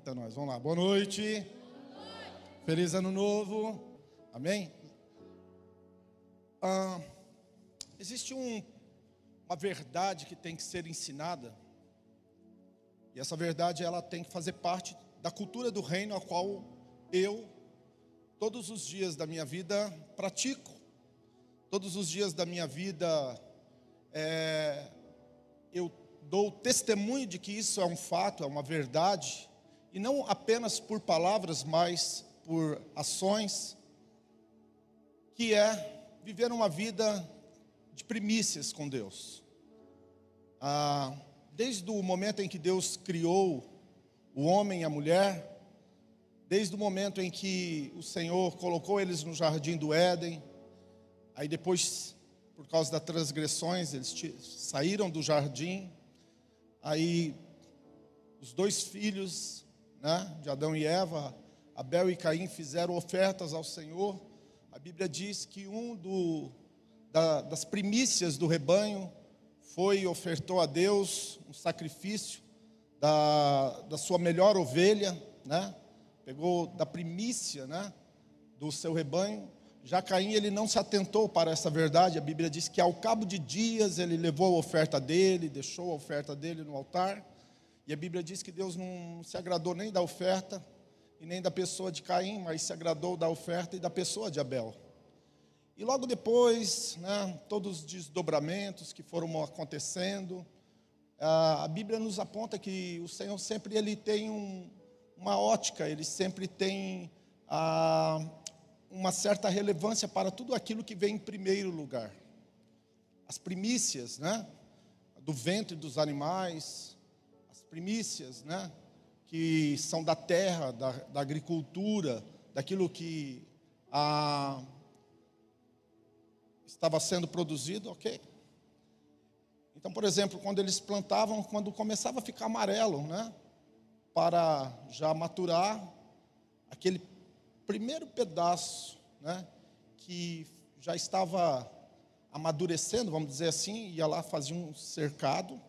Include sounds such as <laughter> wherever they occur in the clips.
Eita, nós, vamos lá. Boa noite. Boa noite. Feliz ano novo. Amém? Ah, existe um, uma verdade que tem que ser ensinada. E essa verdade ela tem que fazer parte da cultura do reino a qual eu todos os dias da minha vida pratico. Todos os dias da minha vida é, eu dou testemunho de que isso é um fato, é uma verdade, e não apenas por palavras, mas por ações, que é viver uma vida de primícias com Deus. Ah, desde o momento em que Deus criou o homem e a mulher, desde o momento em que o Senhor colocou eles no jardim do Éden, aí depois, por causa das transgressões, eles saíram do jardim, Aí os dois filhos né, de Adão e Eva, Abel e Caim, fizeram ofertas ao Senhor. A Bíblia diz que um do, da, das primícias do rebanho foi e ofertou a Deus um sacrifício da, da sua melhor ovelha, né? pegou da primícia né, do seu rebanho. Já Caim ele não se atentou para essa verdade. A Bíblia diz que ao cabo de dias ele levou a oferta dele, deixou a oferta dele no altar. E a Bíblia diz que Deus não se agradou nem da oferta e nem da pessoa de Caim, mas se agradou da oferta e da pessoa de Abel. E logo depois, né, todos os desdobramentos que foram acontecendo, a Bíblia nos aponta que o Senhor sempre ele tem um, uma ótica, ele sempre tem uma certa relevância para tudo aquilo que vem em primeiro lugar. As primícias, né? Do ventre dos animais, primícias, né? Que são da terra, da, da agricultura, daquilo que a, estava sendo produzido, ok? Então, por exemplo, quando eles plantavam, quando começava a ficar amarelo, né? Para já maturar aquele primeiro pedaço, né, que já estava amadurecendo, vamos dizer assim, ia lá fazia um cercado,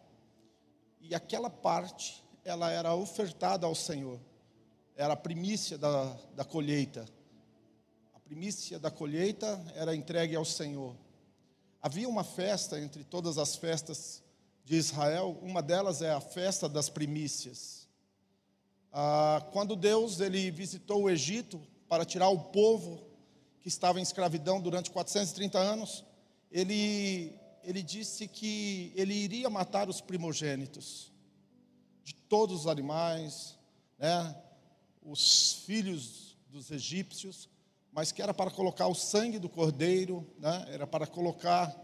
e aquela parte, ela era ofertada ao Senhor, era a primícia da, da colheita. A primícia da colheita era entregue ao Senhor. Havia uma festa entre todas as festas de Israel, uma delas é a festa das primícias. Ah, quando Deus ele visitou o Egito, para tirar o povo que estava em escravidão durante 430 anos, ele, ele disse que ele iria matar os primogênitos de todos os animais, né, os filhos dos egípcios, mas que era para colocar o sangue do cordeiro, né, era para colocar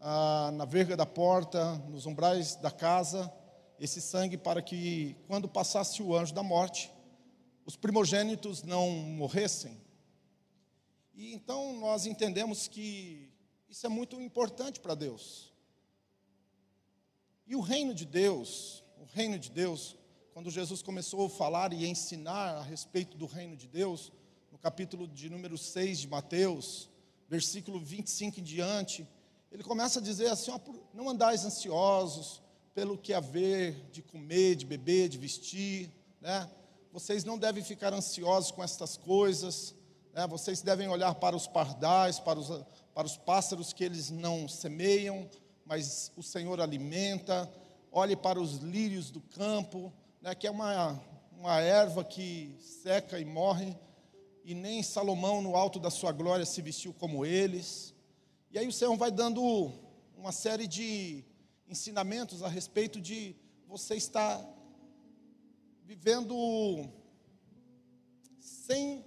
ah, na verga da porta, nos umbrais da casa, esse sangue para que, quando passasse o anjo da morte, os primogênitos não morressem. E então nós entendemos que isso é muito importante para Deus. E o reino de Deus, o reino de Deus, quando Jesus começou a falar e ensinar a respeito do reino de Deus, no capítulo de número 6 de Mateus, versículo 25 em diante, ele começa a dizer assim: ó, não andais ansiosos pelo que haver de comer, de beber, de vestir, né? vocês não devem ficar ansiosos com estas coisas, né? vocês devem olhar para os pardais, para os, para os pássaros que eles não semeiam, mas o Senhor alimenta, olhe para os lírios do campo, né? que é uma, uma erva que seca e morre, e nem Salomão, no alto da sua glória, se vestiu como eles. E aí o Senhor vai dando uma série de ensinamentos a respeito de você estar vivendo sem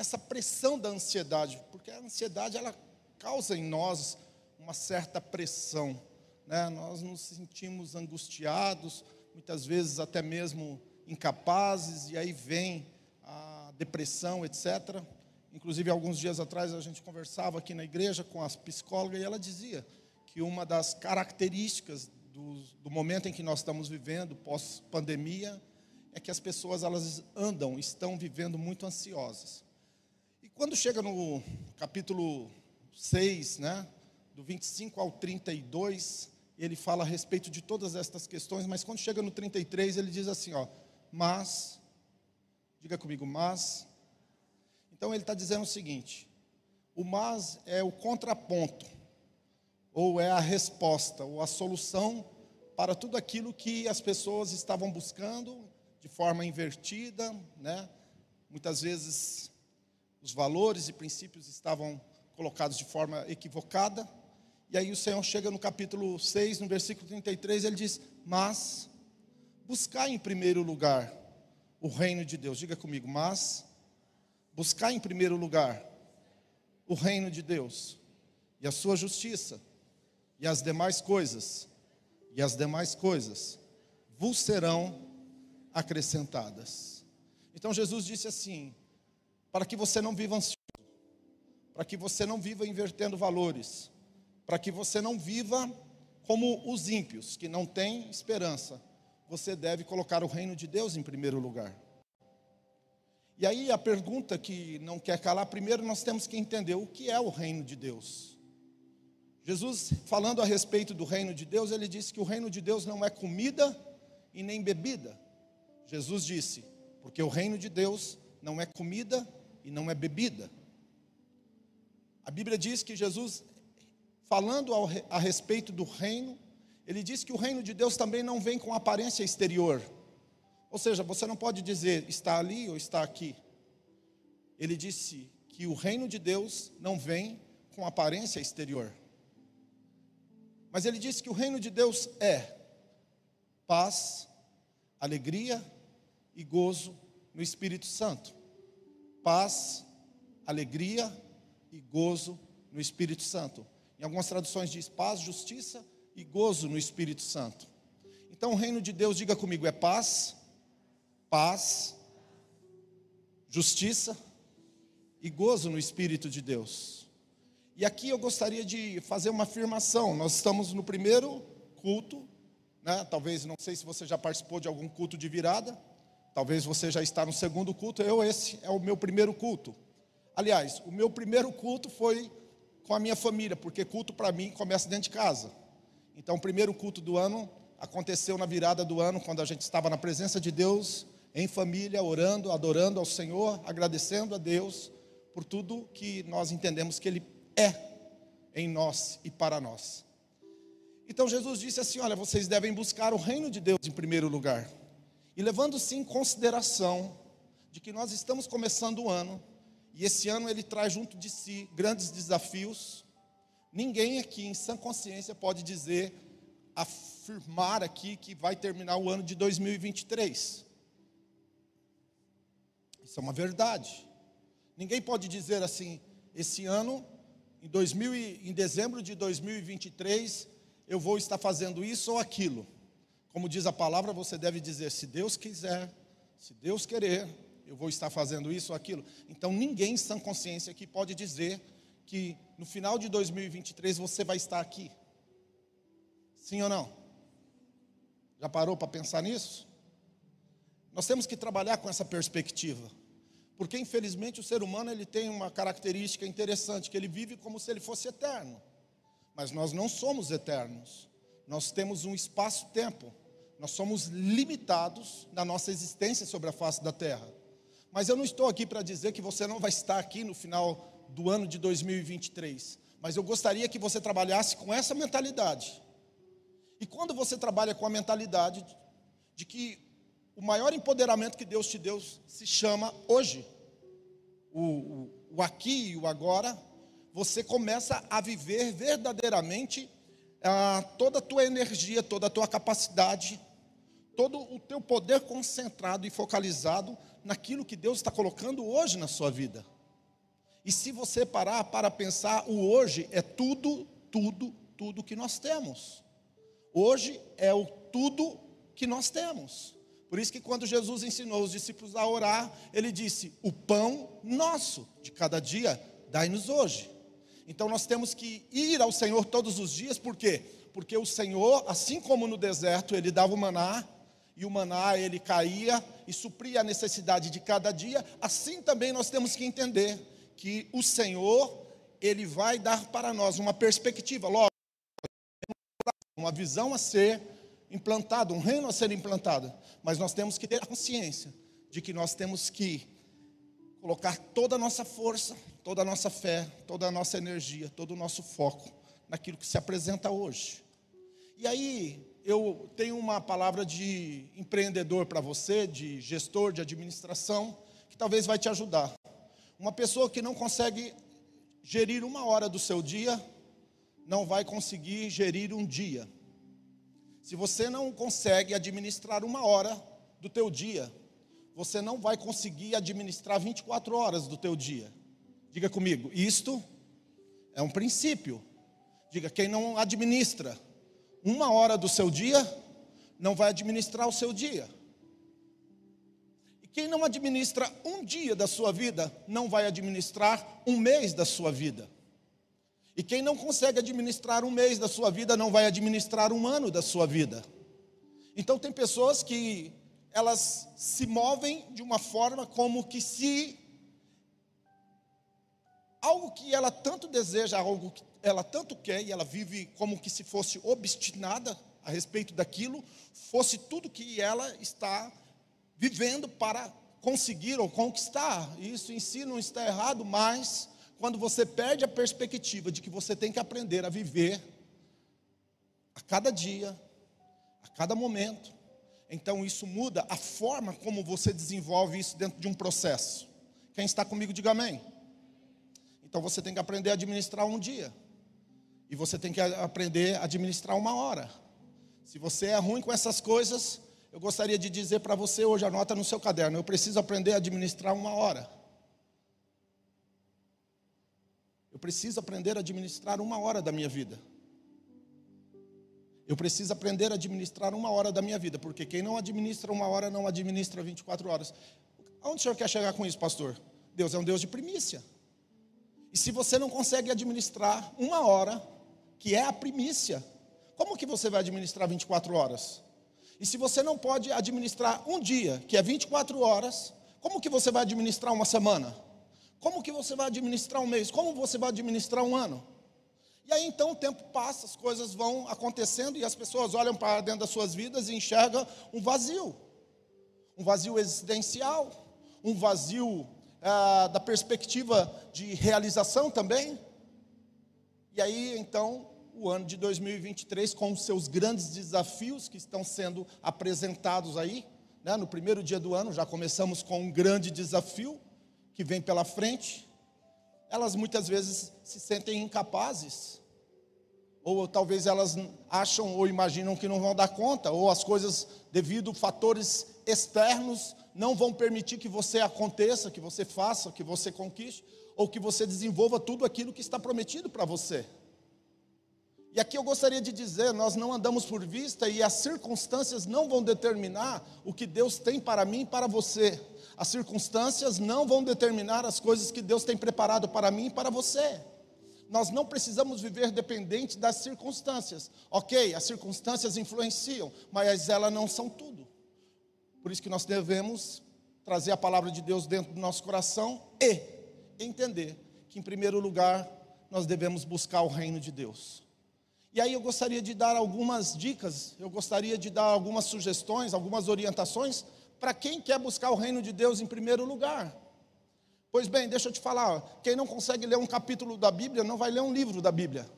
essa pressão da ansiedade, porque a ansiedade ela causa em nós uma certa pressão, né? Nós nos sentimos angustiados, muitas vezes até mesmo incapazes, e aí vem a depressão, etc. Inclusive, alguns dias atrás a gente conversava aqui na igreja com a psicóloga e ela dizia que uma das características do, do momento em que nós estamos vivendo, pós-pandemia, é que as pessoas elas andam, estão vivendo muito ansiosas. Quando chega no capítulo 6, né, do 25 ao 32, ele fala a respeito de todas estas questões, mas quando chega no 33, ele diz assim, ó: mas, diga comigo, mas. Então ele está dizendo o seguinte: o mas é o contraponto, ou é a resposta, ou a solução para tudo aquilo que as pessoas estavam buscando de forma invertida, né? Muitas vezes os valores e princípios estavam colocados de forma equivocada. E aí o Senhor chega no capítulo 6, no versículo 33, ele diz: Mas buscar em primeiro lugar o reino de Deus. Diga comigo, mas buscar em primeiro lugar o reino de Deus e a sua justiça e as demais coisas, e as demais coisas vos serão acrescentadas. Então Jesus disse assim: para que você não viva ansioso, para que você não viva invertendo valores, para que você não viva como os ímpios, que não têm esperança, você deve colocar o reino de Deus em primeiro lugar. E aí a pergunta que não quer calar, primeiro nós temos que entender o que é o reino de Deus. Jesus, falando a respeito do reino de Deus, ele disse que o reino de Deus não é comida e nem bebida. Jesus disse, porque o reino de Deus não é comida e não é bebida. A Bíblia diz que Jesus, falando a respeito do reino, ele diz que o reino de Deus também não vem com aparência exterior. Ou seja, você não pode dizer está ali ou está aqui. Ele disse que o reino de Deus não vem com aparência exterior. Mas ele disse que o reino de Deus é paz, alegria e gozo no Espírito Santo. Paz, alegria e gozo no Espírito Santo. Em algumas traduções diz paz, justiça e gozo no Espírito Santo. Então o reino de Deus, diga comigo, é paz, paz, justiça e gozo no Espírito de Deus. E aqui eu gostaria de fazer uma afirmação. Nós estamos no primeiro culto, né? Talvez não sei se você já participou de algum culto de virada. Talvez você já está no segundo culto. Eu esse é o meu primeiro culto. Aliás, o meu primeiro culto foi com a minha família, porque culto para mim começa dentro de casa. Então, o primeiro culto do ano aconteceu na virada do ano, quando a gente estava na presença de Deus, em família, orando, adorando ao Senhor, agradecendo a Deus por tudo que nós entendemos que Ele é em nós e para nós. Então Jesus disse assim: Olha, vocês devem buscar o reino de Deus em primeiro lugar. E levando-se em consideração de que nós estamos começando o ano, e esse ano ele traz junto de si grandes desafios, ninguém aqui em sã consciência pode dizer, afirmar aqui que vai terminar o ano de 2023. Isso é uma verdade. Ninguém pode dizer assim, esse ano, em, 2000, em dezembro de 2023, eu vou estar fazendo isso ou aquilo. Como diz a palavra, você deve dizer: se Deus quiser, se Deus querer, eu vou estar fazendo isso ou aquilo. Então, ninguém sem consciência aqui pode dizer que no final de 2023 você vai estar aqui. Sim ou não? Já parou para pensar nisso? Nós temos que trabalhar com essa perspectiva. Porque infelizmente o ser humano ele tem uma característica interessante, que ele vive como se ele fosse eterno. Mas nós não somos eternos. Nós temos um espaço-tempo. Nós somos limitados na nossa existência sobre a face da terra. Mas eu não estou aqui para dizer que você não vai estar aqui no final do ano de 2023. Mas eu gostaria que você trabalhasse com essa mentalidade. E quando você trabalha com a mentalidade de que o maior empoderamento que Deus te deu se chama hoje, o, o, o aqui e o agora, você começa a viver verdadeiramente ah, toda a tua energia, toda a tua capacidade, todo o teu poder concentrado e focalizado naquilo que Deus está colocando hoje na sua vida. E se você parar para pensar, o hoje é tudo, tudo, tudo que nós temos. Hoje é o tudo que nós temos. Por isso que quando Jesus ensinou os discípulos a orar, ele disse: "O pão nosso de cada dia dai-nos hoje". Então nós temos que ir ao Senhor todos os dias, por quê? Porque o Senhor, assim como no deserto, ele dava o maná, e o maná ele caía e supria a necessidade de cada dia, assim também nós temos que entender que o Senhor, ele vai dar para nós uma perspectiva, logo, uma visão a ser implantado, um reino a ser implantado. Mas nós temos que ter a consciência de que nós temos que colocar toda a nossa força, toda a nossa fé, toda a nossa energia, todo o nosso foco naquilo que se apresenta hoje. E aí, eu tenho uma palavra de empreendedor para você, de gestor, de administração, que talvez vai te ajudar. Uma pessoa que não consegue gerir uma hora do seu dia, não vai conseguir gerir um dia. Se você não consegue administrar uma hora do teu dia, você não vai conseguir administrar 24 horas do teu dia. Diga comigo, isto é um princípio. Diga, quem não administra uma hora do seu dia, não vai administrar o seu dia. E quem não administra um dia da sua vida, não vai administrar um mês da sua vida. E quem não consegue administrar um mês da sua vida, não vai administrar um ano da sua vida. Então tem pessoas que elas se movem de uma forma como que se algo que ela tanto deseja, algo que ela tanto quer e ela vive como que se fosse obstinada a respeito daquilo, fosse tudo que ela está vivendo para conseguir ou conquistar. Isso em si não está errado, mas quando você perde a perspectiva de que você tem que aprender a viver a cada dia, a cada momento, então isso muda a forma como você desenvolve isso dentro de um processo. Quem está comigo, diga amém. Então você tem que aprender a administrar um dia. E você tem que aprender a administrar uma hora. Se você é ruim com essas coisas, eu gostaria de dizer para você hoje, anota no seu caderno, eu preciso aprender a administrar uma hora. Eu preciso aprender a administrar uma hora da minha vida. Eu preciso aprender a administrar uma hora da minha vida, porque quem não administra uma hora não administra 24 horas. Aonde o senhor quer chegar com isso, pastor? Deus é um Deus de primícia. E se você não consegue administrar uma hora, que é a primícia, como que você vai administrar 24 horas? E se você não pode administrar um dia, que é 24 horas, como que você vai administrar uma semana? Como que você vai administrar um mês? Como você vai administrar um ano? E aí então o tempo passa, as coisas vão acontecendo e as pessoas olham para dentro das suas vidas e enxergam um vazio. Um vazio existencial, um vazio ah, da perspectiva de realização também. E aí então o ano de 2023 com os seus grandes desafios que estão sendo apresentados aí, né? no primeiro dia do ano já começamos com um grande desafio que vem pela frente. Elas muitas vezes se sentem incapazes, ou talvez elas acham ou imaginam que não vão dar conta, ou as coisas, devido a fatores externos, não vão permitir que você aconteça, que você faça, que você conquiste, ou que você desenvolva tudo aquilo que está prometido para você. E aqui eu gostaria de dizer: nós não andamos por vista e as circunstâncias não vão determinar o que Deus tem para mim e para você. As circunstâncias não vão determinar as coisas que Deus tem preparado para mim e para você. Nós não precisamos viver dependente das circunstâncias. Ok, as circunstâncias influenciam, mas elas não são tudo. Por isso que nós devemos trazer a palavra de Deus dentro do nosso coração e entender que, em primeiro lugar, nós devemos buscar o reino de Deus. E aí eu gostaria de dar algumas dicas, eu gostaria de dar algumas sugestões, algumas orientações para quem quer buscar o reino de Deus em primeiro lugar. Pois bem, deixa eu te falar, quem não consegue ler um capítulo da Bíblia não vai ler um livro da Bíblia.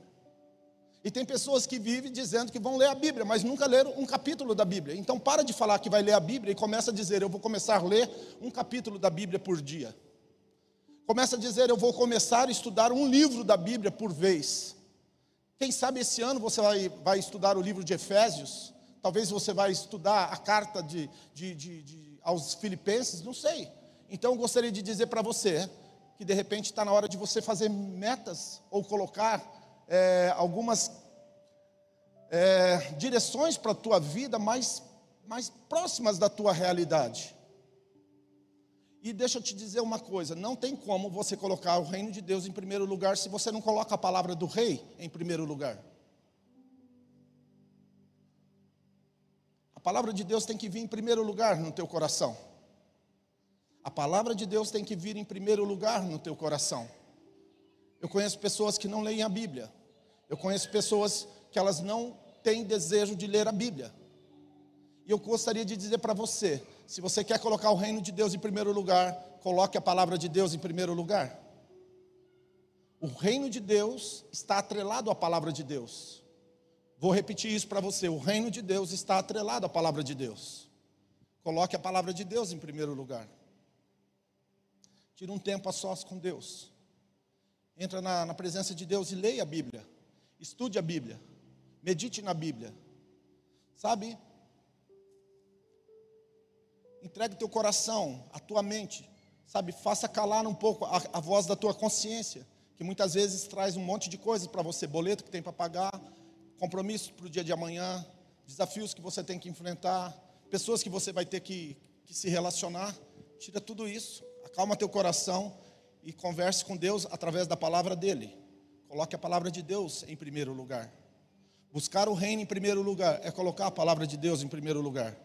E tem pessoas que vivem dizendo que vão ler a Bíblia, mas nunca leram um capítulo da Bíblia. Então para de falar que vai ler a Bíblia e começa a dizer, eu vou começar a ler um capítulo da Bíblia por dia. Começa a dizer, eu vou começar a estudar um livro da Bíblia por vez. Quem sabe esse ano você vai, vai estudar o livro de Efésios, talvez você vai estudar a carta de, de, de, de aos Filipenses, não sei. Então eu gostaria de dizer para você que de repente está na hora de você fazer metas ou colocar é, algumas é, direções para a tua vida mais, mais próximas da tua realidade. E deixa eu te dizer uma coisa: não tem como você colocar o reino de Deus em primeiro lugar se você não coloca a palavra do rei em primeiro lugar. A palavra de Deus tem que vir em primeiro lugar no teu coração. A palavra de Deus tem que vir em primeiro lugar no teu coração. Eu conheço pessoas que não leem a Bíblia. Eu conheço pessoas que elas não têm desejo de ler a Bíblia. E eu gostaria de dizer para você: se você quer colocar o reino de Deus em primeiro lugar, coloque a palavra de Deus em primeiro lugar. O reino de Deus está atrelado à palavra de Deus. Vou repetir isso para você: o reino de Deus está atrelado à palavra de Deus. Coloque a palavra de Deus em primeiro lugar. Tira um tempo a sós com Deus. Entra na, na presença de Deus e leia a Bíblia. Estude a Bíblia. Medite na Bíblia. Sabe? Entregue teu coração, a tua mente. Sabe? Faça calar um pouco a, a voz da tua consciência. Que muitas vezes traz um monte de coisas para você. Boleto que tem para pagar. Compromissos para o dia de amanhã. Desafios que você tem que enfrentar. Pessoas que você vai ter que, que se relacionar. Tira tudo isso. Acalma teu coração e converse com Deus através da palavra dele. Coloque a palavra de Deus em primeiro lugar. Buscar o reino em primeiro lugar é colocar a palavra de Deus em primeiro lugar.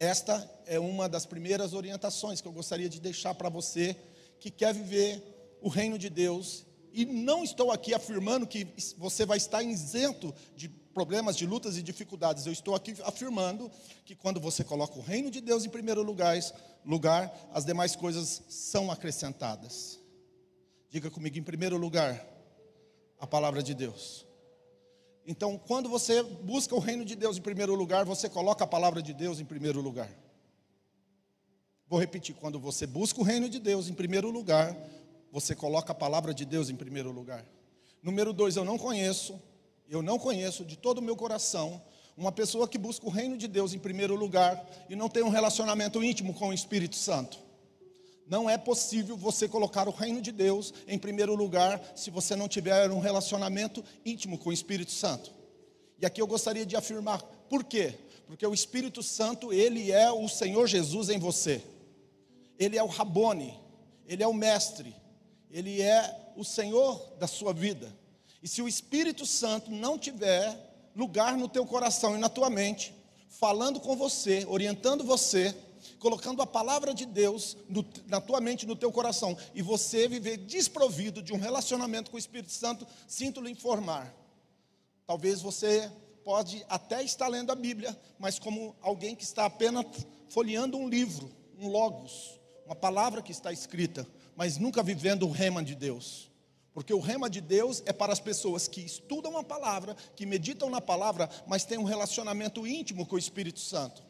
Esta é uma das primeiras orientações que eu gostaria de deixar para você que quer viver o reino de Deus. E não estou aqui afirmando que você vai estar isento de problemas, de lutas e dificuldades. Eu estou aqui afirmando que quando você coloca o reino de Deus em primeiro lugar, lugar as demais coisas são acrescentadas. Diga comigo, em primeiro lugar, a palavra de Deus. Então, quando você busca o reino de Deus em primeiro lugar, você coloca a palavra de Deus em primeiro lugar. Vou repetir: quando você busca o reino de Deus em primeiro lugar, você coloca a palavra de Deus em primeiro lugar. Número dois, eu não conheço, eu não conheço de todo o meu coração uma pessoa que busca o reino de Deus em primeiro lugar e não tem um relacionamento íntimo com o Espírito Santo. Não é possível você colocar o reino de Deus em primeiro lugar se você não tiver um relacionamento íntimo com o Espírito Santo. E aqui eu gostaria de afirmar, por quê? Porque o Espírito Santo, ele é o Senhor Jesus em você. Ele é o Rabone, ele é o mestre, ele é o Senhor da sua vida. E se o Espírito Santo não tiver lugar no teu coração e na tua mente, falando com você, orientando você, colocando a palavra de Deus no, na tua mente, no teu coração, e você viver desprovido de um relacionamento com o Espírito Santo, sinto-lhe informar. Talvez você pode até estar lendo a Bíblia, mas como alguém que está apenas folheando um livro, um logos, uma palavra que está escrita, mas nunca vivendo o rema de Deus. Porque o rema de Deus é para as pessoas que estudam a palavra, que meditam na palavra, mas têm um relacionamento íntimo com o Espírito Santo.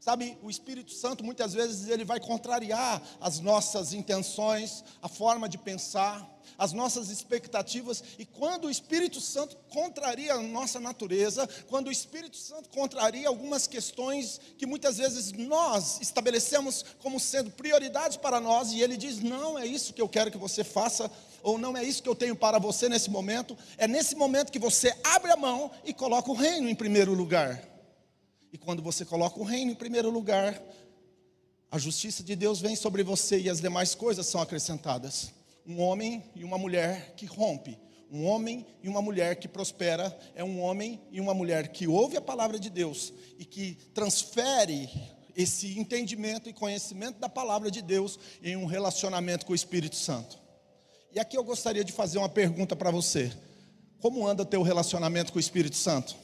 Sabe, o Espírito Santo muitas vezes ele vai contrariar as nossas intenções, a forma de pensar, as nossas expectativas, e quando o Espírito Santo contraria a nossa natureza, quando o Espírito Santo contraria algumas questões que muitas vezes nós estabelecemos como sendo prioridades para nós, e ele diz: "Não é isso que eu quero que você faça", ou não é isso que eu tenho para você nesse momento, é nesse momento que você abre a mão e coloca o reino em primeiro lugar. E quando você coloca o reino em primeiro lugar, a justiça de Deus vem sobre você e as demais coisas são acrescentadas. Um homem e uma mulher que rompe, um homem e uma mulher que prospera, é um homem e uma mulher que ouve a palavra de Deus e que transfere esse entendimento e conhecimento da palavra de Deus em um relacionamento com o Espírito Santo. E aqui eu gostaria de fazer uma pergunta para você: como anda teu relacionamento com o Espírito Santo?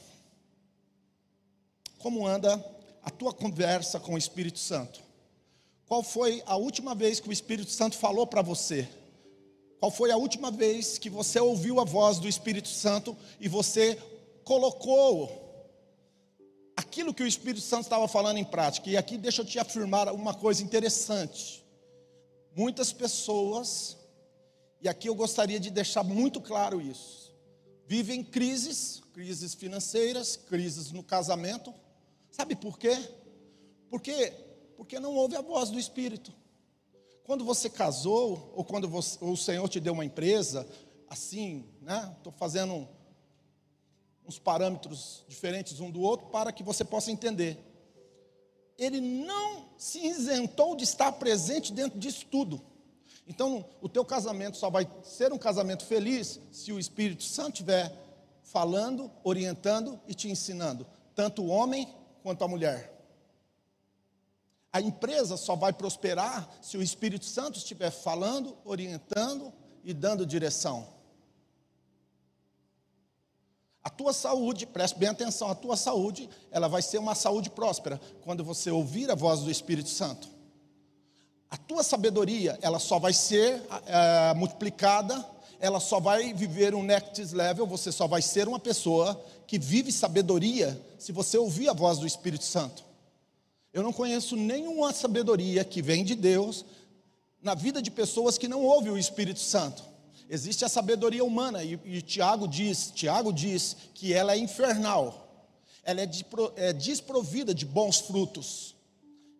Como anda a tua conversa com o Espírito Santo? Qual foi a última vez que o Espírito Santo falou para você? Qual foi a última vez que você ouviu a voz do Espírito Santo e você colocou aquilo que o Espírito Santo estava falando em prática? E aqui deixa eu te afirmar uma coisa interessante. Muitas pessoas, e aqui eu gostaria de deixar muito claro isso, vivem crises, crises financeiras, crises no casamento, Sabe por quê? Porque, porque não ouve a voz do Espírito. Quando você casou, ou quando você, ou o Senhor te deu uma empresa, assim, né? Estou fazendo uns parâmetros diferentes um do outro para que você possa entender. Ele não se isentou de estar presente dentro disso tudo. Então, o teu casamento só vai ser um casamento feliz se o Espírito Santo estiver falando, orientando e te ensinando, tanto o homem quanto a mulher. A empresa só vai prosperar se o Espírito Santo estiver falando, orientando e dando direção. A tua saúde, preste bem atenção, a tua saúde, ela vai ser uma saúde próspera quando você ouvir a voz do Espírito Santo. A tua sabedoria, ela só vai ser é, multiplicada, ela só vai viver um next level, você só vai ser uma pessoa que vive sabedoria se você ouvir a voz do Espírito Santo. Eu não conheço nenhuma sabedoria que vem de Deus na vida de pessoas que não ouvem o Espírito Santo. Existe a sabedoria humana e, e Tiago diz, Tiago diz que ela é infernal. Ela é, de, é desprovida de bons frutos.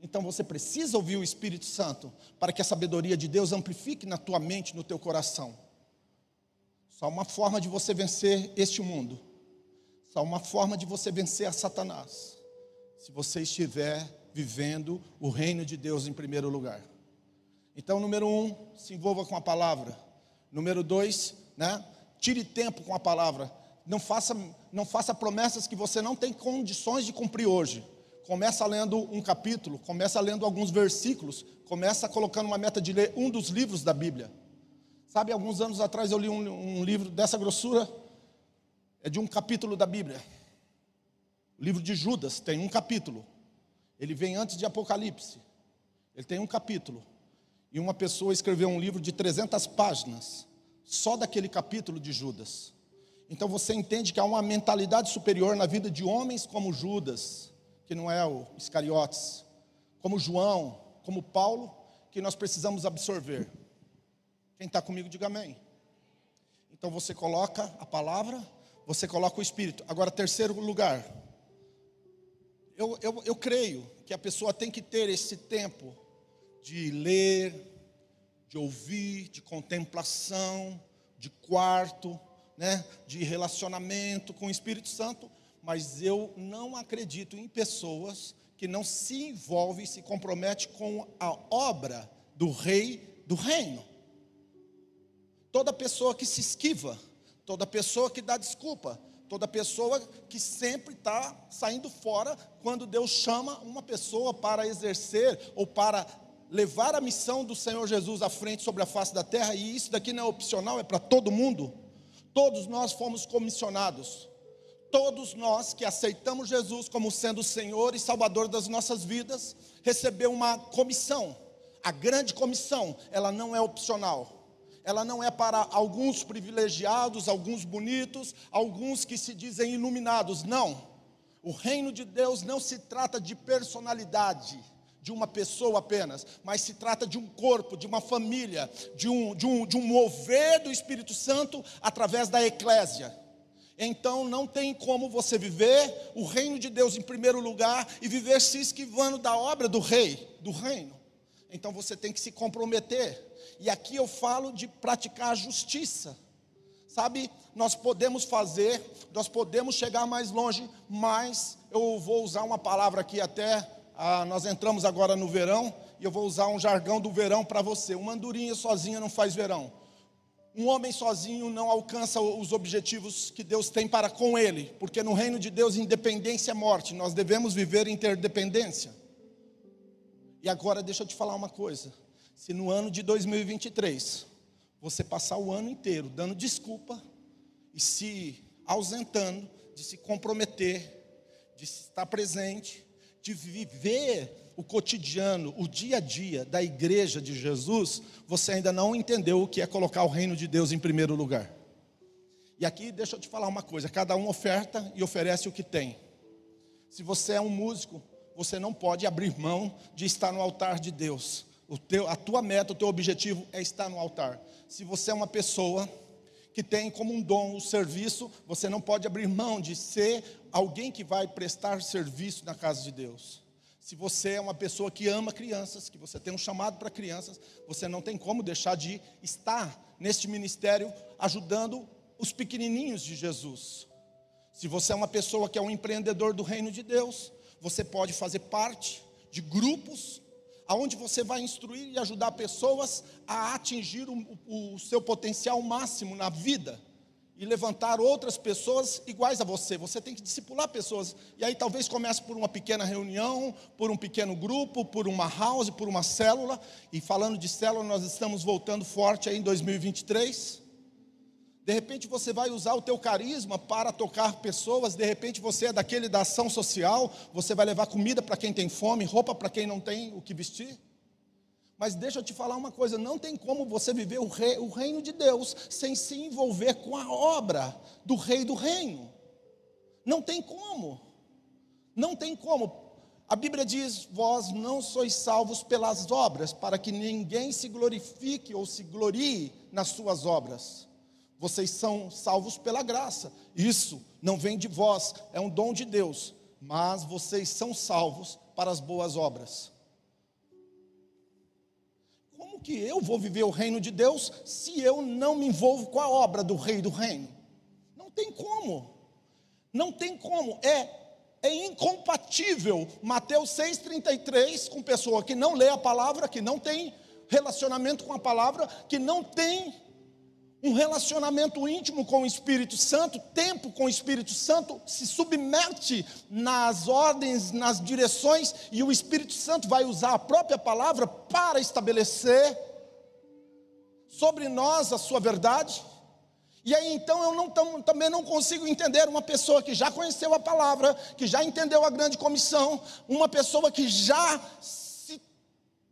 Então você precisa ouvir o Espírito Santo para que a sabedoria de Deus amplifique na tua mente, no teu coração. Só uma forma de você vencer este mundo. Só uma forma de você vencer a Satanás. Se você estiver vivendo o reino de Deus em primeiro lugar. Então, número um, se envolva com a palavra. Número dois, né? Tire tempo com a palavra. Não faça, não faça promessas que você não tem condições de cumprir hoje. Começa lendo um capítulo, começa lendo alguns versículos, começa colocando uma meta de ler um dos livros da Bíblia. Sabe, alguns anos atrás eu li um, um livro dessa grossura, é de um capítulo da Bíblia. O livro de Judas tem um capítulo. Ele vem antes de Apocalipse. Ele tem um capítulo. E uma pessoa escreveu um livro de 300 páginas, só daquele capítulo de Judas. Então você entende que há uma mentalidade superior na vida de homens como Judas, que não é o Iscariotes, como João, como Paulo, que nós precisamos absorver. Quem está comigo, diga amém. Então você coloca a palavra, você coloca o Espírito. Agora, terceiro lugar, eu, eu, eu creio que a pessoa tem que ter esse tempo de ler, de ouvir, de contemplação, de quarto, né, de relacionamento com o Espírito Santo, mas eu não acredito em pessoas que não se envolvem e se comprometem com a obra do rei do reino. Toda pessoa que se esquiva, toda pessoa que dá desculpa, toda pessoa que sempre está saindo fora quando Deus chama uma pessoa para exercer ou para levar a missão do Senhor Jesus à frente sobre a face da terra, e isso daqui não é opcional, é para todo mundo. Todos nós fomos comissionados. Todos nós que aceitamos Jesus como sendo o Senhor e Salvador das nossas vidas, recebeu uma comissão. A grande comissão, ela não é opcional. Ela não é para alguns privilegiados, alguns bonitos, alguns que se dizem iluminados. Não. O reino de Deus não se trata de personalidade de uma pessoa apenas, mas se trata de um corpo, de uma família, de um, de um, de um mover do Espírito Santo através da eclésia. Então não tem como você viver o reino de Deus em primeiro lugar e viver se esquivando da obra do rei, do reino. Então você tem que se comprometer. E aqui eu falo de praticar a justiça. Sabe, nós podemos fazer, nós podemos chegar mais longe, mas eu vou usar uma palavra aqui até ah, nós entramos agora no verão e eu vou usar um jargão do verão para você. Uma andorinha sozinha não faz verão. Um homem sozinho não alcança os objetivos que Deus tem para com ele, porque no reino de Deus independência é morte. Nós devemos viver interdependência. E agora deixa eu te falar uma coisa. Se no ano de 2023 você passar o ano inteiro dando desculpa e se ausentando de se comprometer, de estar presente, de viver o cotidiano, o dia a dia da igreja de Jesus, você ainda não entendeu o que é colocar o reino de Deus em primeiro lugar. E aqui deixa eu te falar uma coisa: cada um oferta e oferece o que tem. Se você é um músico, você não pode abrir mão de estar no altar de Deus. O teu, a tua meta, o teu objetivo é estar no altar. Se você é uma pessoa que tem como um dom o serviço, você não pode abrir mão de ser alguém que vai prestar serviço na casa de Deus. Se você é uma pessoa que ama crianças, que você tem um chamado para crianças, você não tem como deixar de estar neste ministério ajudando os pequenininhos de Jesus. Se você é uma pessoa que é um empreendedor do reino de Deus, você pode fazer parte de grupos aonde você vai instruir e ajudar pessoas a atingir o, o seu potencial máximo na vida e levantar outras pessoas iguais a você. Você tem que discipular pessoas. E aí talvez comece por uma pequena reunião, por um pequeno grupo, por uma house, por uma célula. E falando de célula, nós estamos voltando forte aí em 2023. De repente você vai usar o teu carisma para tocar pessoas, de repente você é daquele da ação social, você vai levar comida para quem tem fome, roupa para quem não tem o que vestir. Mas deixa eu te falar uma coisa: não tem como você viver o, rei, o reino de Deus sem se envolver com a obra do rei do reino. Não tem como. Não tem como. A Bíblia diz: Vós não sois salvos pelas obras, para que ninguém se glorifique ou se glorie nas suas obras. Vocês são salvos pela graça. Isso não vem de vós, é um dom de Deus. Mas vocês são salvos para as boas obras. Como que eu vou viver o reino de Deus se eu não me envolvo com a obra do rei do reino? Não tem como. Não tem como. É é incompatível Mateus 6,33 com pessoa que não lê a palavra, que não tem relacionamento com a palavra, que não tem um relacionamento íntimo com o Espírito Santo, tempo com o Espírito Santo, se submete nas ordens, nas direções, e o Espírito Santo vai usar a própria palavra para estabelecer sobre nós a sua verdade. E aí então eu não, tam, também não consigo entender uma pessoa que já conheceu a palavra, que já entendeu a grande comissão, uma pessoa que já se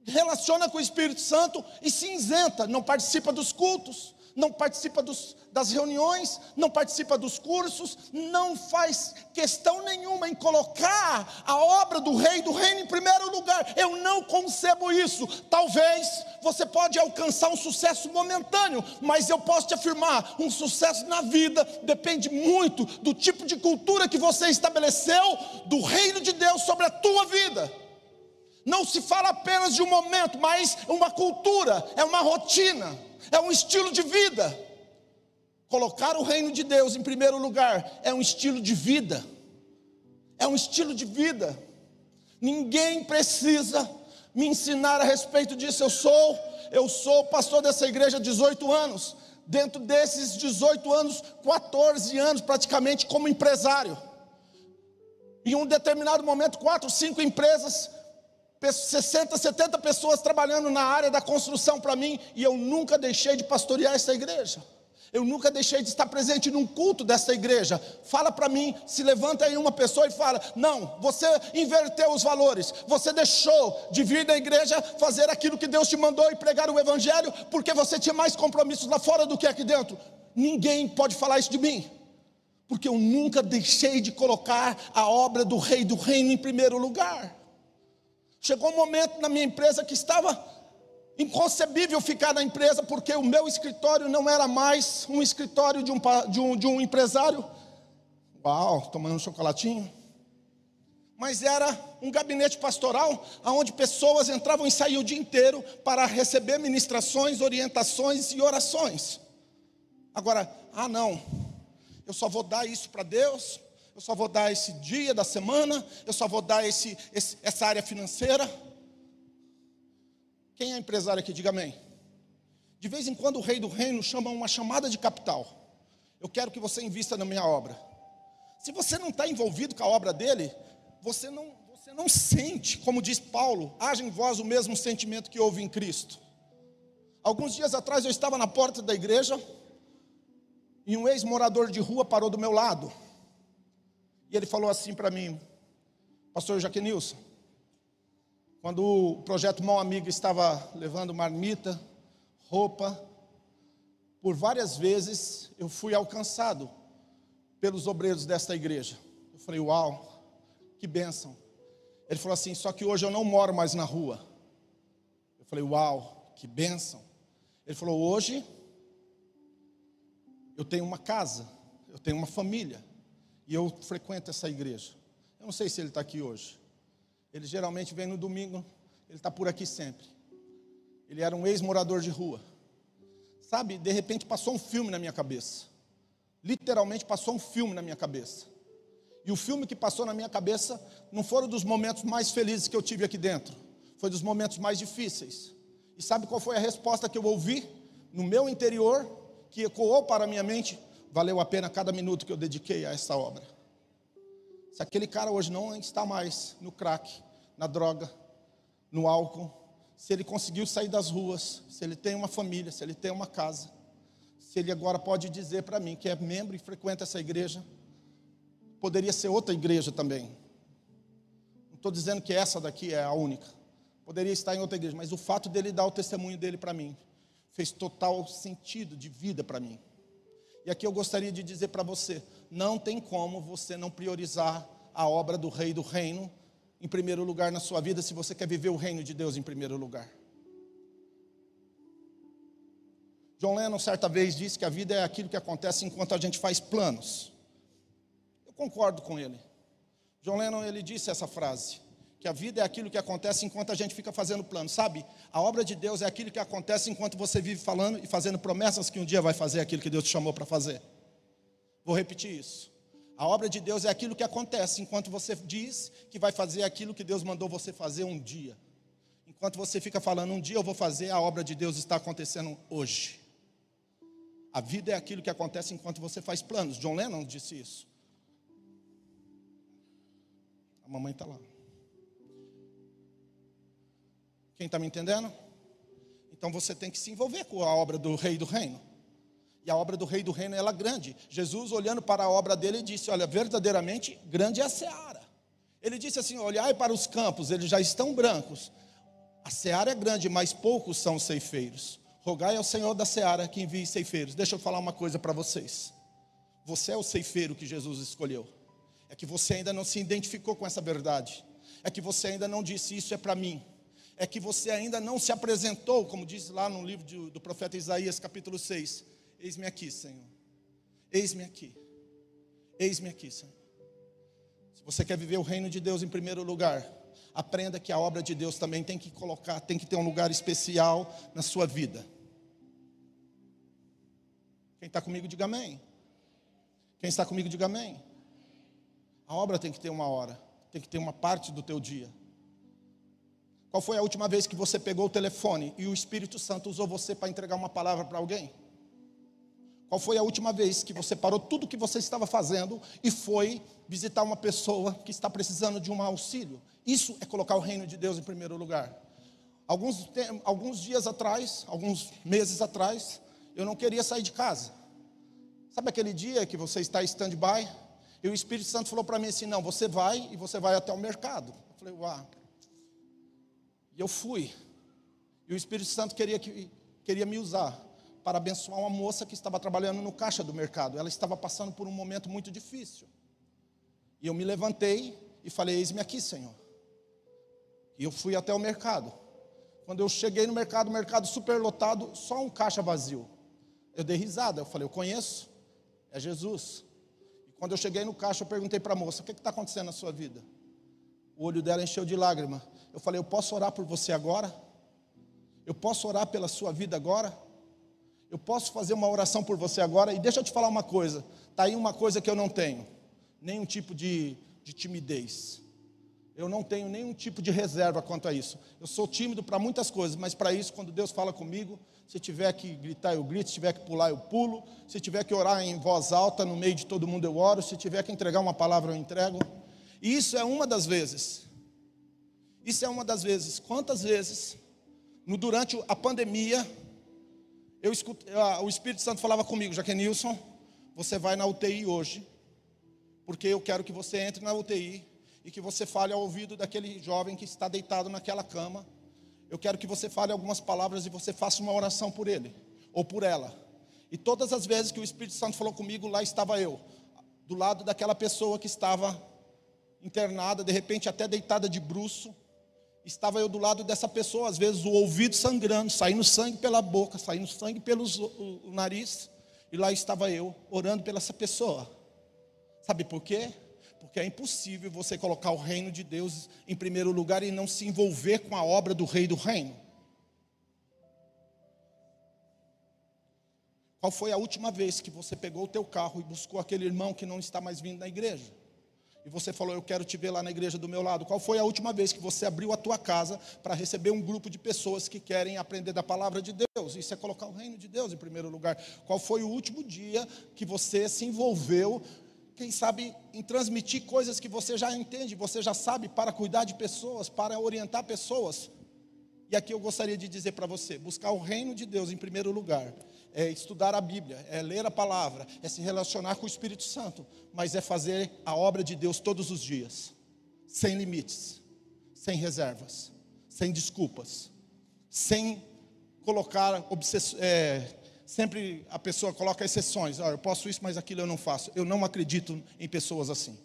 relaciona com o Espírito Santo e se isenta, não participa dos cultos, não participa dos, das reuniões, não participa dos cursos, não faz questão nenhuma em colocar a obra do rei do reino em primeiro lugar. Eu não concebo isso. Talvez você pode alcançar um sucesso momentâneo, mas eu posso te afirmar, um sucesso na vida depende muito do tipo de cultura que você estabeleceu do reino de Deus sobre a tua vida. Não se fala apenas de um momento, mas uma cultura, é uma rotina é um estilo de vida. Colocar o reino de Deus em primeiro lugar é um estilo de vida. É um estilo de vida. Ninguém precisa me ensinar a respeito disso. Eu sou, eu sou pastor dessa igreja há 18 anos. Dentro desses 18 anos, 14 anos praticamente como empresário. Em um determinado momento, quatro, cinco empresas 60, 70 pessoas trabalhando na área da construção para mim, e eu nunca deixei de pastorear essa igreja. Eu nunca deixei de estar presente num culto dessa igreja. Fala para mim, se levanta aí uma pessoa e fala: Não, você inverteu os valores. Você deixou de vir da igreja fazer aquilo que Deus te mandou e pregar o evangelho, porque você tinha mais compromissos lá fora do que aqui dentro. Ninguém pode falar isso de mim, porque eu nunca deixei de colocar a obra do Rei do Reino em primeiro lugar. Chegou um momento na minha empresa que estava inconcebível ficar na empresa, porque o meu escritório não era mais um escritório de um, de um, de um empresário. Uau, tomando um chocolatinho. Mas era um gabinete pastoral, onde pessoas entravam e saíam o dia inteiro para receber ministrações, orientações e orações. Agora, ah não, eu só vou dar isso para Deus, eu só vou dar esse dia da semana, eu só vou dar esse, esse, essa área financeira. Quem é empresário aqui? Diga amém. De vez em quando o rei do reino chama uma chamada de capital. Eu quero que você invista na minha obra. Se você não está envolvido com a obra dele, você não, você não sente, como diz Paulo, haja em vós o mesmo sentimento que houve em Cristo. Alguns dias atrás eu estava na porta da igreja e um ex-morador de rua parou do meu lado. E ele falou assim para mim, pastor Jaquenilson, quando o projeto Mão Amiga estava levando marmita, roupa, por várias vezes eu fui alcançado pelos obreiros desta igreja. Eu falei, uau, que bênção. Ele falou assim, só que hoje eu não moro mais na rua. Eu falei, uau, que bênção. Ele falou, hoje eu tenho uma casa, eu tenho uma família. E eu frequento essa igreja. Eu não sei se ele está aqui hoje. Ele geralmente vem no domingo, ele está por aqui sempre. Ele era um ex-morador de rua. Sabe, de repente passou um filme na minha cabeça. Literalmente passou um filme na minha cabeça. E o filme que passou na minha cabeça não foram dos momentos mais felizes que eu tive aqui dentro. Foi dos momentos mais difíceis. E sabe qual foi a resposta que eu ouvi no meu interior, que ecoou para a minha mente? Valeu a pena cada minuto que eu dediquei a essa obra. Se aquele cara hoje não está mais no crack, na droga, no álcool, se ele conseguiu sair das ruas, se ele tem uma família, se ele tem uma casa, se ele agora pode dizer para mim que é membro e frequenta essa igreja, poderia ser outra igreja também. Não estou dizendo que essa daqui é a única. Poderia estar em outra igreja, mas o fato dele dar o testemunho dele para mim fez total sentido de vida para mim. E aqui eu gostaria de dizer para você: não tem como você não priorizar a obra do Rei do Reino em primeiro lugar na sua vida, se você quer viver o reino de Deus em primeiro lugar. John Lennon, certa vez, disse que a vida é aquilo que acontece enquanto a gente faz planos. Eu concordo com ele. John Lennon, ele disse essa frase que a vida é aquilo que acontece enquanto a gente fica fazendo planos, sabe? A obra de Deus é aquilo que acontece enquanto você vive falando e fazendo promessas que um dia vai fazer aquilo que Deus te chamou para fazer. Vou repetir isso. A obra de Deus é aquilo que acontece enquanto você diz que vai fazer aquilo que Deus mandou você fazer um dia. Enquanto você fica falando, um dia eu vou fazer, a obra de Deus está acontecendo hoje. A vida é aquilo que acontece enquanto você faz planos. John Lennon disse isso. A mamãe está lá. Quem está me entendendo? Então você tem que se envolver com a obra do Rei do Reino. E a obra do Rei do Reino ela é grande. Jesus, olhando para a obra dele, disse: Olha, verdadeiramente grande é a seara. Ele disse assim: Olhai para os campos, eles já estão brancos. A seara é grande, mas poucos são os ceifeiros. Rogai ao Senhor da seara que envie ceifeiros. Deixa eu falar uma coisa para vocês. Você é o ceifeiro que Jesus escolheu. É que você ainda não se identificou com essa verdade. É que você ainda não disse: Isso é para mim é que você ainda não se apresentou, como diz lá no livro de, do profeta Isaías, capítulo 6. Eis-me aqui, Senhor. Eis-me aqui. Eis-me aqui, Senhor. Se você quer viver o reino de Deus em primeiro lugar, aprenda que a obra de Deus também tem que colocar, tem que ter um lugar especial na sua vida. Quem está comigo, diga amém. Quem está comigo, diga amém. A obra tem que ter uma hora, tem que ter uma parte do teu dia. Qual foi a última vez que você pegou o telefone e o Espírito Santo usou você para entregar uma palavra para alguém? Qual foi a última vez que você parou tudo o que você estava fazendo e foi visitar uma pessoa que está precisando de um auxílio? Isso é colocar o reino de Deus em primeiro lugar. Alguns, alguns dias atrás, alguns meses atrás, eu não queria sair de casa. Sabe aquele dia que você está em stand-by? E o Espírito Santo falou para mim assim: não, você vai e você vai até o mercado. Eu falei, uau, e eu fui. E o Espírito Santo queria, que, queria me usar para abençoar uma moça que estava trabalhando no caixa do mercado. Ela estava passando por um momento muito difícil. E eu me levantei e falei: Eis-me aqui, Senhor. E eu fui até o mercado. Quando eu cheguei no mercado, mercado super lotado, só um caixa vazio. Eu dei risada, eu falei: Eu conheço, é Jesus. E quando eu cheguei no caixa, eu perguntei para a moça: O que está acontecendo na sua vida? O olho dela encheu de lágrima. Eu falei: Eu posso orar por você agora? Eu posso orar pela sua vida agora? Eu posso fazer uma oração por você agora? E deixa eu te falar uma coisa: está aí uma coisa que eu não tenho, nenhum tipo de, de timidez. Eu não tenho nenhum tipo de reserva quanto a isso. Eu sou tímido para muitas coisas, mas para isso, quando Deus fala comigo, se tiver que gritar, eu grito, se tiver que pular, eu pulo, se tiver que orar em voz alta, no meio de todo mundo, eu oro, se tiver que entregar uma palavra, eu entrego. E isso é uma das vezes. Isso é uma das vezes. Quantas vezes, no, durante a pandemia, eu escutei, o Espírito Santo falava comigo, Jaquenilson, você vai na UTI hoje, porque eu quero que você entre na UTI e que você fale ao ouvido daquele jovem que está deitado naquela cama. Eu quero que você fale algumas palavras e você faça uma oração por ele ou por ela. E todas as vezes que o Espírito Santo falou comigo, lá estava eu, do lado daquela pessoa que estava internada, de repente até deitada de bruço, estava eu do lado dessa pessoa, às vezes o ouvido sangrando, saindo sangue pela boca, saindo sangue pelo nariz, e lá estava eu orando pela essa pessoa. Sabe por quê? Porque é impossível você colocar o reino de Deus em primeiro lugar e não se envolver com a obra do rei do reino. Qual foi a última vez que você pegou o teu carro e buscou aquele irmão que não está mais vindo na igreja? E você falou, eu quero te ver lá na igreja do meu lado. Qual foi a última vez que você abriu a tua casa para receber um grupo de pessoas que querem aprender da palavra de Deus? Isso é colocar o reino de Deus em primeiro lugar. Qual foi o último dia que você se envolveu, quem sabe, em transmitir coisas que você já entende, você já sabe, para cuidar de pessoas, para orientar pessoas? E aqui eu gostaria de dizer para você: buscar o reino de Deus em primeiro lugar é estudar a Bíblia, é ler a palavra, é se relacionar com o Espírito Santo, mas é fazer a obra de Deus todos os dias, sem limites, sem reservas, sem desculpas, sem colocar é, sempre a pessoa coloca exceções. Ah, eu posso isso, mas aquilo eu não faço. Eu não acredito em pessoas assim.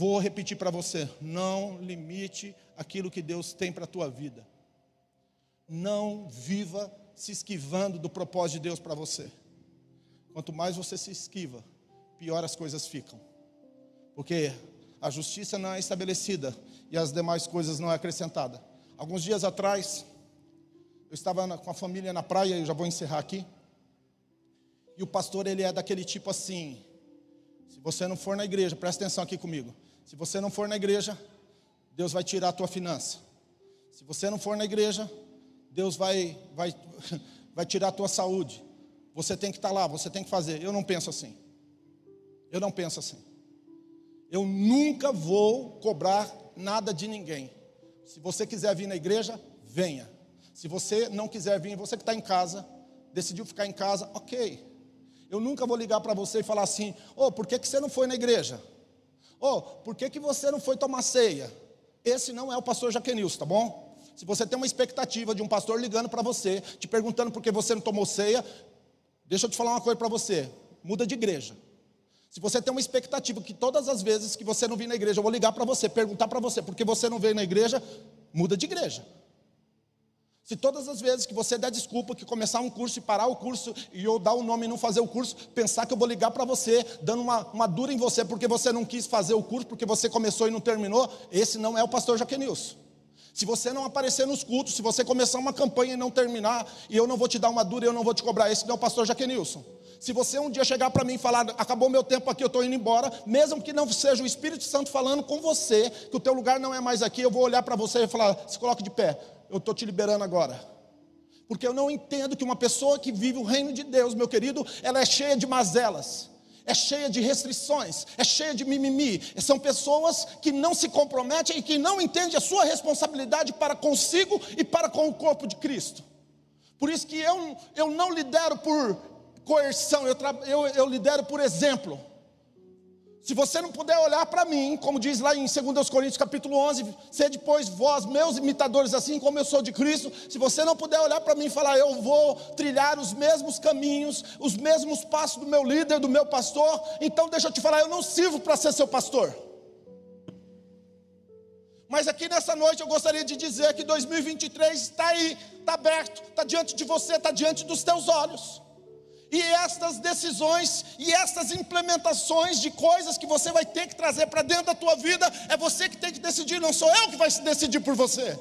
Vou repetir para você: não limite aquilo que Deus tem para a tua vida. Não viva se esquivando do propósito de Deus para você. Quanto mais você se esquiva, pior as coisas ficam. Porque a justiça não é estabelecida e as demais coisas não é acrescentada. Alguns dias atrás, eu estava com a família na praia, eu já vou encerrar aqui. E o pastor, ele é daquele tipo assim: se você não for na igreja, presta atenção aqui comigo. Se você não for na igreja, Deus vai tirar a tua finança. Se você não for na igreja, Deus vai, vai, <laughs> vai tirar a tua saúde. Você tem que estar lá, você tem que fazer. Eu não penso assim. Eu não penso assim. Eu nunca vou cobrar nada de ninguém. Se você quiser vir na igreja, venha. Se você não quiser vir, você que está em casa, decidiu ficar em casa, ok. Eu nunca vou ligar para você e falar assim: ô, oh, por que, que você não foi na igreja? Oh, por que, que você não foi tomar ceia? Esse não é o pastor Jaquenilson, tá bom? Se você tem uma expectativa de um pastor ligando para você, te perguntando por que você não tomou ceia, deixa eu te falar uma coisa para você: muda de igreja. Se você tem uma expectativa que todas as vezes que você não vir na igreja, eu vou ligar para você, perguntar para você por que você não veio na igreja, muda de igreja. Se todas as vezes que você der desculpa que começar um curso e parar o curso e eu dar o nome e não fazer o curso, pensar que eu vou ligar para você, dando uma, uma dura em você porque você não quis fazer o curso, porque você começou e não terminou, esse não é o pastor Jaquenilson. Se você não aparecer nos cultos, se você começar uma campanha e não terminar, e eu não vou te dar uma dura eu não vou te cobrar, esse não é o pastor Jaquenilson. Se você um dia chegar para mim e falar, acabou meu tempo aqui, eu estou indo embora, mesmo que não seja o Espírito Santo falando com você, que o teu lugar não é mais aqui, eu vou olhar para você e falar, se coloque de pé, eu estou te liberando agora. Porque eu não entendo que uma pessoa que vive o reino de Deus, meu querido, ela é cheia de mazelas é cheia de restrições, é cheia de mimimi. São pessoas que não se comprometem e que não entendem a sua responsabilidade para consigo e para com o corpo de Cristo. Por isso que eu, eu não lidero por coerção, eu, eu, eu lidero por exemplo. Se você não puder olhar para mim, como diz lá em 2 Coríntios capítulo 11, ser depois vós meus imitadores assim como eu sou de Cristo, se você não puder olhar para mim e falar eu vou trilhar os mesmos caminhos, os mesmos passos do meu líder, do meu pastor, então deixa eu te falar, eu não sirvo para ser seu pastor. Mas aqui nessa noite eu gostaria de dizer que 2023 está aí, está aberto, está diante de você, está diante dos teus olhos. E estas decisões e estas implementações de coisas que você vai ter que trazer para dentro da tua vida, é você que tem que decidir, não sou eu que vai decidir por você.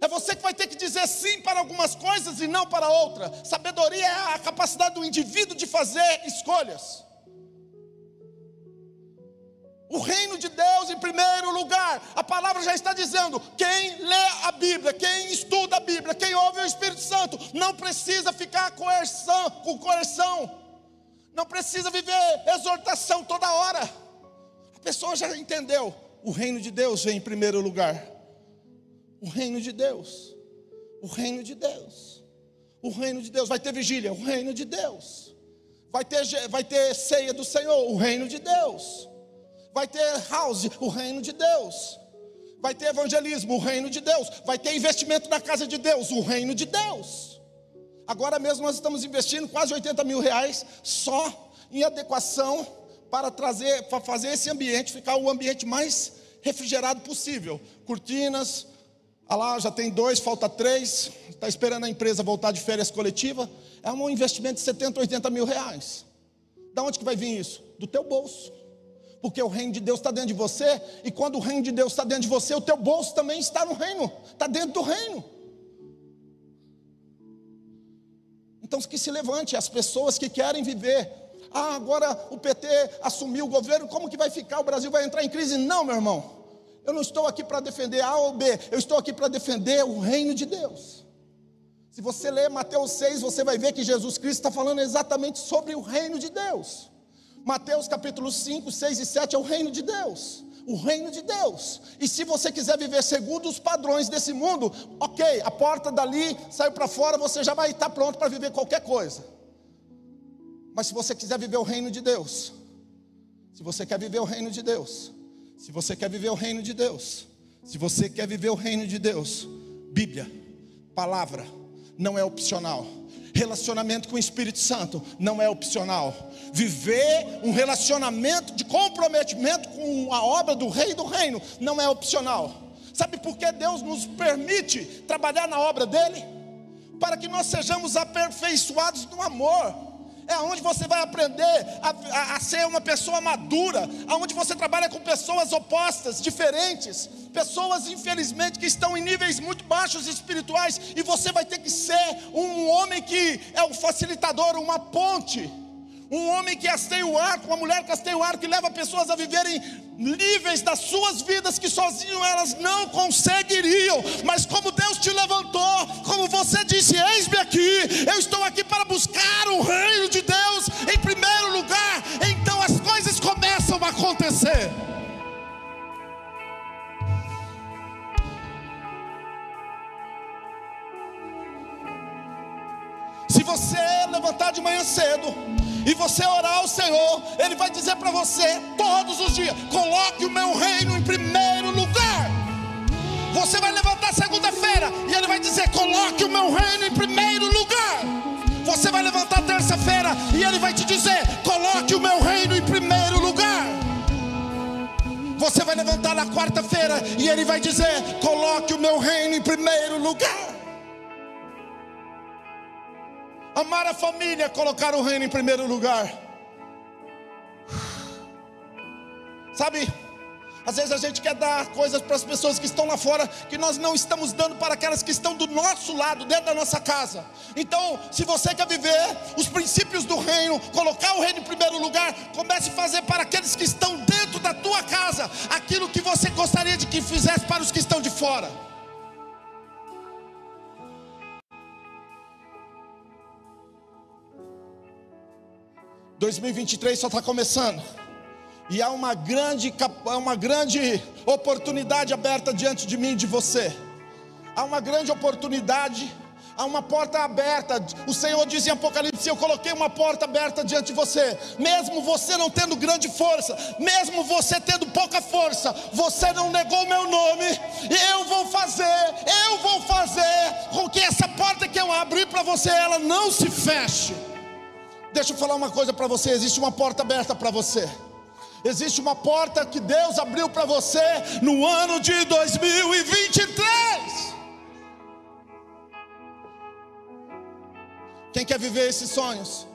É você que vai ter que dizer sim para algumas coisas e não para outras. Sabedoria é a capacidade do indivíduo de fazer escolhas. O reino de Deus em primeiro lugar. A palavra já está dizendo: quem lê a Bíblia, quem estuda a Bíblia, quem ouve o Espírito Santo, não precisa ficar coerção, com coerção, não precisa viver exortação toda hora. A pessoa já entendeu: o reino de Deus vem em primeiro lugar. O reino de Deus, o reino de Deus, o reino de Deus. Vai ter vigília, o reino de Deus. Vai ter, vai ter ceia do Senhor, o reino de Deus vai ter house, o reino de Deus. Vai ter evangelismo, o reino de Deus. Vai ter investimento na casa de Deus, o reino de Deus. Agora mesmo nós estamos investindo quase 80 mil reais só em adequação para trazer, para fazer esse ambiente ficar o ambiente mais refrigerado possível. Cortinas, ah lá, já tem dois, falta três. Está esperando a empresa voltar de férias coletiva. É um investimento de 70, 80 mil reais. Da onde que vai vir isso? Do teu bolso porque o reino de Deus está dentro de você, e quando o reino de Deus está dentro de você, o teu bolso também está no reino, está dentro do reino. Então que se levante as pessoas que querem viver. Ah, agora o PT assumiu o governo, como que vai ficar? O Brasil vai entrar em crise? Não, meu irmão. Eu não estou aqui para defender A ou B, eu estou aqui para defender o reino de Deus. Se você ler Mateus 6, você vai ver que Jesus Cristo está falando exatamente sobre o reino de Deus. Mateus capítulo 5, 6 e 7 é o reino de Deus. o reino de Deus. E se você quiser viver segundo os padrões desse mundo, ok, a porta dali saiu para fora, você já vai estar pronto para viver qualquer coisa. Mas se você quiser viver o reino de Deus, se você quer viver o reino de Deus, se você quer viver o reino de Deus, se você quer viver o reino de Deus, Bíblia, palavra, não é opcional. Relacionamento com o Espírito Santo não é opcional. Viver um relacionamento de comprometimento com a obra do Rei do Reino não é opcional. Sabe por que Deus nos permite trabalhar na obra dele? Para que nós sejamos aperfeiçoados no amor é onde você vai aprender a, a, a, ser uma pessoa madura, aonde você trabalha com pessoas opostas, diferentes, pessoas infelizmente que estão em níveis muito baixos espirituais, e você vai ter que ser um homem que é o facilitador, uma ponte um homem que hasteia o arco, uma mulher que hasteia o arco, que leva pessoas a viverem níveis das suas vidas que sozinho elas não conseguiriam. Mas como Deus te levantou, como você disse: Eis-me aqui, eu estou aqui para buscar o reino de Deus em primeiro lugar. Então as coisas começam a acontecer. Se você levantar de manhã cedo, e você orar ao Senhor, Ele vai dizer para você todos os dias: coloque o meu reino em primeiro lugar. Você vai levantar segunda-feira e Ele vai dizer: coloque o meu reino em primeiro lugar. Você vai levantar terça-feira e Ele vai te dizer: coloque o meu reino em primeiro lugar. Você vai levantar na quarta-feira e Ele vai dizer: coloque o meu reino em primeiro lugar. Amar a família, colocar o reino em primeiro lugar. Sabe, às vezes a gente quer dar coisas para as pessoas que estão lá fora que nós não estamos dando para aquelas que estão do nosso lado, dentro da nossa casa. Então, se você quer viver os princípios do reino, colocar o reino em primeiro lugar, comece a fazer para aqueles que estão dentro da tua casa aquilo que você gostaria de que fizesse para os que estão de fora. 2023 só está começando. E há uma grande, uma grande oportunidade aberta diante de mim e de você. Há uma grande oportunidade, há uma porta aberta. O Senhor diz em Apocalipse: Eu coloquei uma porta aberta diante de você. Mesmo você não tendo grande força, mesmo você tendo pouca força, você não negou o meu nome. Eu vou fazer, eu vou fazer com que essa porta que eu abri para você, ela não se feche. Deixa eu falar uma coisa para você: existe uma porta aberta para você. Existe uma porta que Deus abriu para você no ano de 2023. Quem quer viver esses sonhos?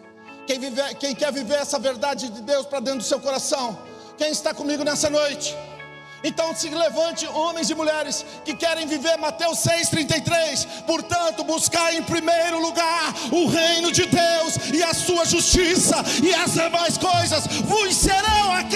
Quem, vive, quem quer viver essa verdade de Deus para dentro do seu coração? Quem está comigo nessa noite? Então se levante, homens e mulheres que querem viver Mateus 6,33. Portanto, buscar em primeiro lugar o reino de Deus e a sua justiça, e as demais coisas vos serão aquelas